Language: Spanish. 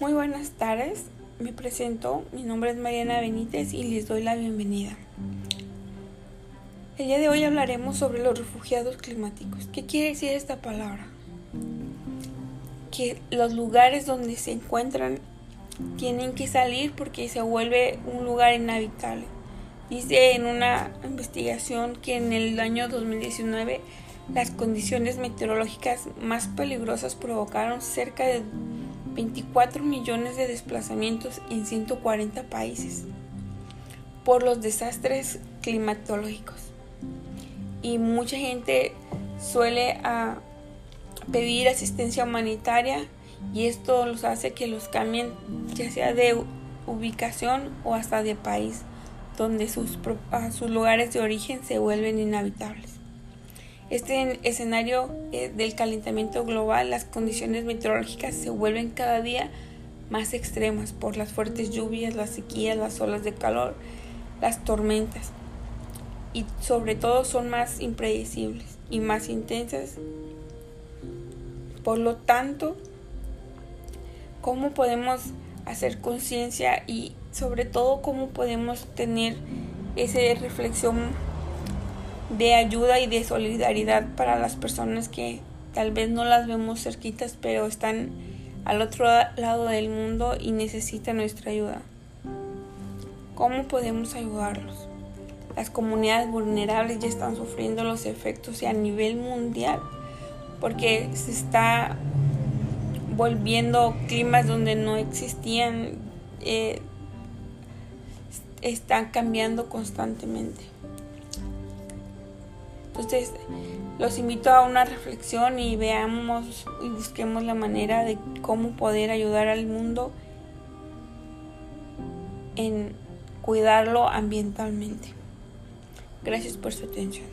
Muy buenas tardes, me presento, mi nombre es Mariana Benítez y les doy la bienvenida. El día de hoy hablaremos sobre los refugiados climáticos. ¿Qué quiere decir esta palabra? Que los lugares donde se encuentran tienen que salir porque se vuelve un lugar inhabitable. Dice en una investigación que en el año 2019 las condiciones meteorológicas más peligrosas provocaron cerca de 24 millones de desplazamientos en 140 países por los desastres climatológicos. Y mucha gente suele ah, pedir asistencia humanitaria y esto los hace que los cambien ya sea de ubicación o hasta de país, donde sus, sus lugares de origen se vuelven inhabitables. Este escenario eh, del calentamiento global, las condiciones meteorológicas se vuelven cada día más extremas por las fuertes lluvias, las sequías, las olas de calor, las tormentas. Y sobre todo son más impredecibles y más intensas. Por lo tanto, ¿cómo podemos hacer conciencia y sobre todo cómo podemos tener esa reflexión de ayuda y de solidaridad para las personas que tal vez no las vemos cerquitas, pero están al otro lado del mundo y necesitan nuestra ayuda. ¿Cómo podemos ayudarlos? Las comunidades vulnerables ya están sufriendo los efectos a nivel mundial porque se está volviendo climas donde no existían, eh, están cambiando constantemente. Entonces, los invito a una reflexión y veamos y busquemos la manera de cómo poder ayudar al mundo en cuidarlo ambientalmente. Gracias por su atención.